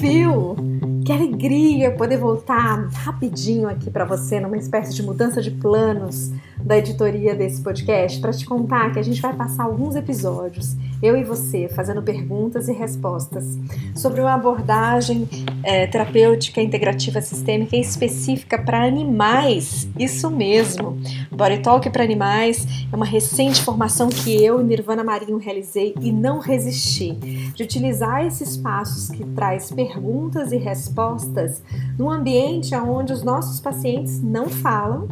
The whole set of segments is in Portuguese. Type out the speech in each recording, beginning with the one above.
Confio! Que alegria poder voltar rapidinho aqui para você numa espécie de mudança de planos da editoria desse podcast para te contar que a gente vai passar alguns episódios, eu e você, fazendo perguntas e respostas sobre uma abordagem é, terapêutica integrativa sistêmica específica para animais. Isso mesmo. Body Talk para animais é uma recente formação que eu e Nirvana Marinho realizei e não resisti de utilizar esses passos que traz perguntas e respostas num ambiente onde os nossos pacientes não falam,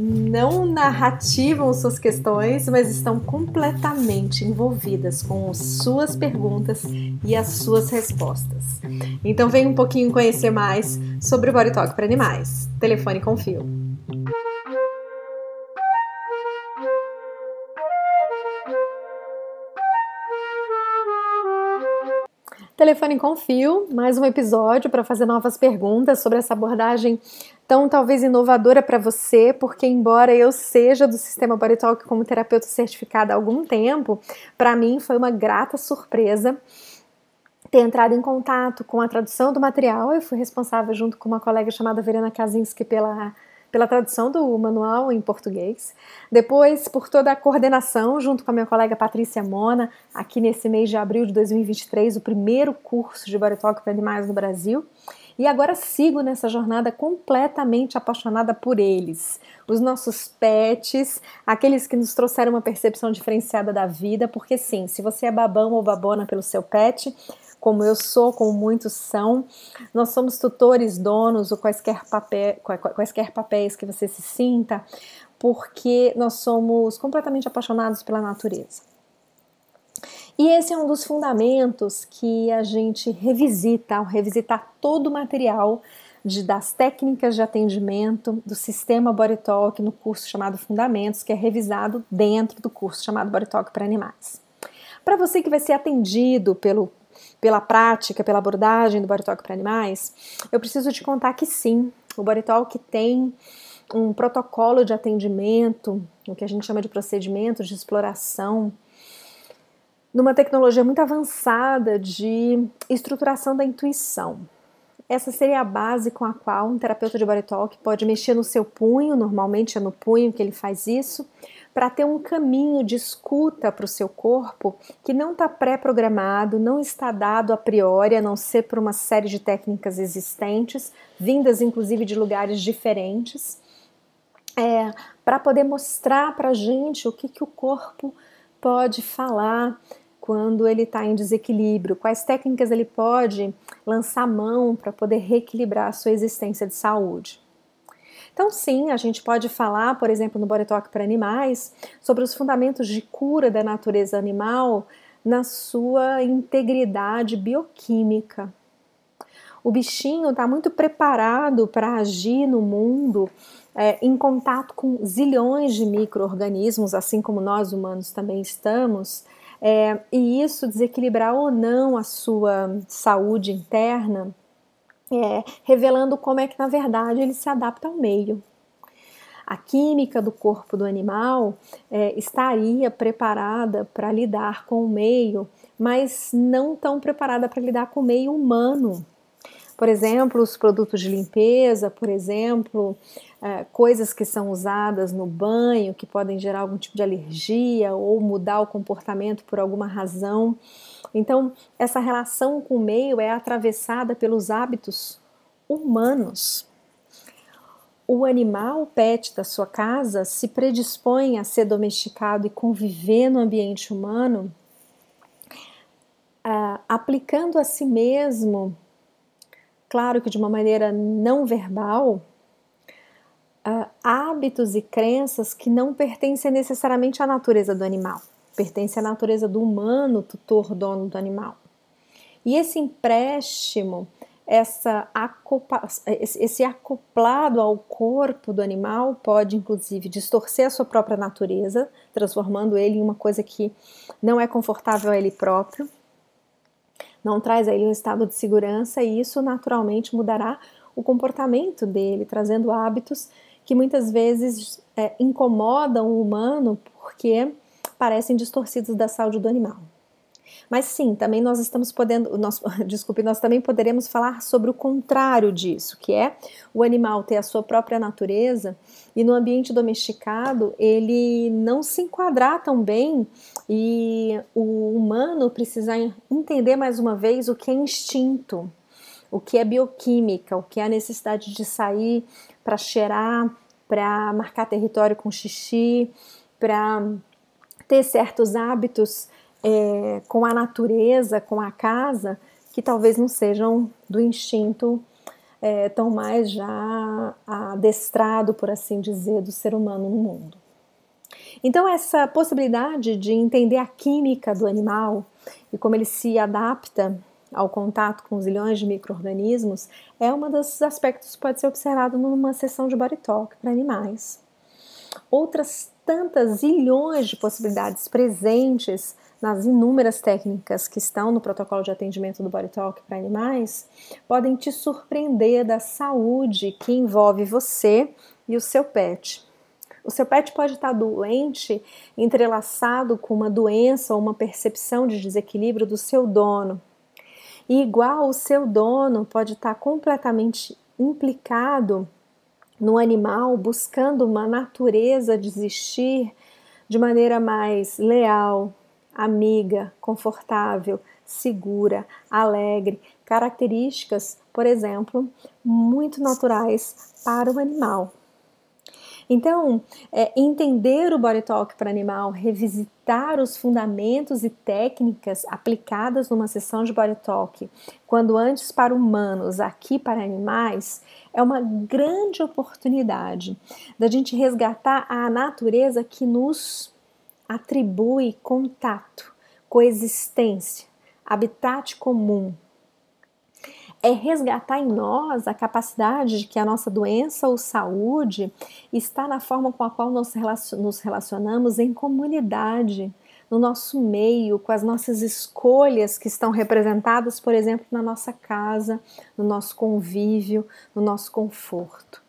não narrativam suas questões, mas estão completamente envolvidas com suas perguntas e as suas respostas. Então vem um pouquinho conhecer mais sobre o Body Talk para animais. Telefone com fio. Telefone com Fio, mais um episódio para fazer novas perguntas sobre essa abordagem tão talvez inovadora para você, porque embora eu seja do sistema Body Talk como terapeuta certificada há algum tempo, para mim foi uma grata surpresa ter entrado em contato com a tradução do material. Eu fui responsável junto com uma colega chamada Verena Kaczynski pela pela tradução do manual em português, depois por toda a coordenação junto com a minha colega Patrícia Mona, aqui nesse mês de abril de 2023, o primeiro curso de Talk para animais no Brasil. E agora sigo nessa jornada completamente apaixonada por eles, os nossos pets, aqueles que nos trouxeram uma percepção diferenciada da vida, porque sim, se você é babão ou babona pelo seu pet, como eu sou, como muitos são. Nós somos tutores, donos, ou quaisquer, papel, quaisquer papéis que você se sinta, porque nós somos completamente apaixonados pela natureza. E esse é um dos fundamentos que a gente revisita ao revisitar todo o material de, das técnicas de atendimento do sistema Body Talk no curso chamado Fundamentos, que é revisado dentro do curso chamado Body Talk para Animais. Para você que vai ser atendido pelo pela prática, pela abordagem do Body Talk para animais, eu preciso te contar que sim, o Body Talk tem um protocolo de atendimento, o que a gente chama de procedimentos de exploração, numa tecnologia muito avançada de estruturação da intuição. Essa seria a base com a qual um terapeuta de body talk pode mexer no seu punho, normalmente é no punho que ele faz isso, para ter um caminho de escuta para o seu corpo que não está pré-programado, não está dado a priori, a não ser por uma série de técnicas existentes, vindas inclusive de lugares diferentes, é, para poder mostrar para a gente o que, que o corpo pode falar quando ele está em desequilíbrio, quais técnicas ele pode lançar mão para poder reequilibrar a sua existência de saúde. Então, sim, a gente pode falar, por exemplo, no Body Talk para animais, sobre os fundamentos de cura da natureza animal na sua integridade bioquímica. O bichinho está muito preparado para agir no mundo é, em contato com zilhões de micro-organismos, assim como nós humanos também estamos, é, e isso desequilibrar ou não a sua saúde interna é, revelando como é que na verdade ele se adapta ao meio. A química do corpo do animal é, estaria preparada para lidar com o meio, mas não tão preparada para lidar com o meio humano. Por exemplo, os produtos de limpeza, por exemplo, é, coisas que são usadas no banho que podem gerar algum tipo de alergia ou mudar o comportamento por alguma razão. Então, essa relação com o meio é atravessada pelos hábitos humanos. O animal pet da sua casa se predispõe a ser domesticado e conviver no ambiente humano, uh, aplicando a si mesmo, claro que de uma maneira não verbal, uh, hábitos e crenças que não pertencem necessariamente à natureza do animal pertence à natureza do humano, tutor, dono do animal. E esse empréstimo, essa esse acoplado ao corpo do animal pode inclusive distorcer a sua própria natureza, transformando ele em uma coisa que não é confortável a ele próprio, não traz a ele um estado de segurança e isso naturalmente mudará o comportamento dele, trazendo hábitos que muitas vezes é, incomodam o humano porque parecem distorcidos da saúde do animal. Mas sim, também nós estamos podendo, nós, desculpe, nós também poderemos falar sobre o contrário disso, que é o animal ter a sua própria natureza e no ambiente domesticado ele não se enquadrar tão bem e o humano precisar entender mais uma vez o que é instinto, o que é bioquímica, o que é a necessidade de sair para cheirar, para marcar território com xixi, para ter certos hábitos é, com a natureza, com a casa, que talvez não sejam do instinto é, tão mais já adestrado, por assim dizer, do ser humano no mundo. Então, essa possibilidade de entender a química do animal e como ele se adapta ao contato com zilhões de micro-organismos é um dos aspectos que pode ser observado numa sessão de body talk para animais. Outras tantas zilhões de possibilidades presentes nas inúmeras técnicas que estão no protocolo de atendimento do Body Talk para animais, podem te surpreender da saúde que envolve você e o seu pet. O seu pet pode estar doente, entrelaçado com uma doença ou uma percepção de desequilíbrio do seu dono. E igual o seu dono pode estar completamente implicado no animal, buscando uma natureza de existir de maneira mais leal, amiga, confortável, segura, alegre, características, por exemplo, muito naturais para o animal. Então, é, entender o body talk para animal, revisitar os fundamentos e técnicas aplicadas numa sessão de body talk, quando antes para humanos, aqui para animais, é uma grande oportunidade da gente resgatar a natureza que nos atribui contato, coexistência, habitat comum. É resgatar em nós a capacidade de que a nossa doença ou saúde está na forma com a qual nós nos relacionamos em comunidade, no nosso meio, com as nossas escolhas que estão representadas, por exemplo, na nossa casa, no nosso convívio, no nosso conforto.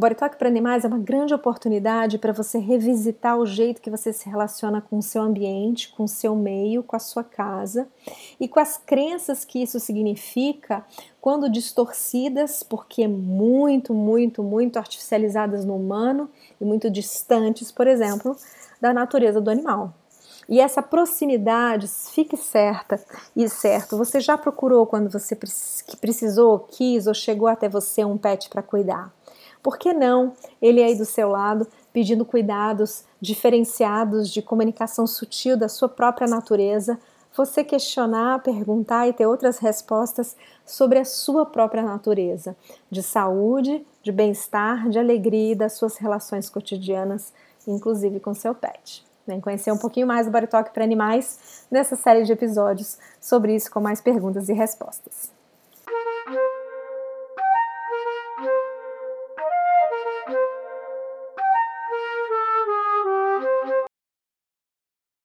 O Body Talk para Animais é uma grande oportunidade para você revisitar o jeito que você se relaciona com o seu ambiente, com o seu meio, com a sua casa e com as crenças que isso significa quando distorcidas, porque muito, muito, muito artificializadas no humano e muito distantes, por exemplo, da natureza do animal. E essa proximidade, fique certa e certo, você já procurou quando você precisou, quis ou chegou até você um pet para cuidar? Por que não ele aí do seu lado, pedindo cuidados diferenciados de comunicação sutil da sua própria natureza, você questionar, perguntar e ter outras respostas sobre a sua própria natureza, de saúde, de bem-estar, de alegria e das suas relações cotidianas, inclusive com seu pet. Vem conhecer um pouquinho mais do Talk para animais nessa série de episódios sobre isso com mais perguntas e respostas.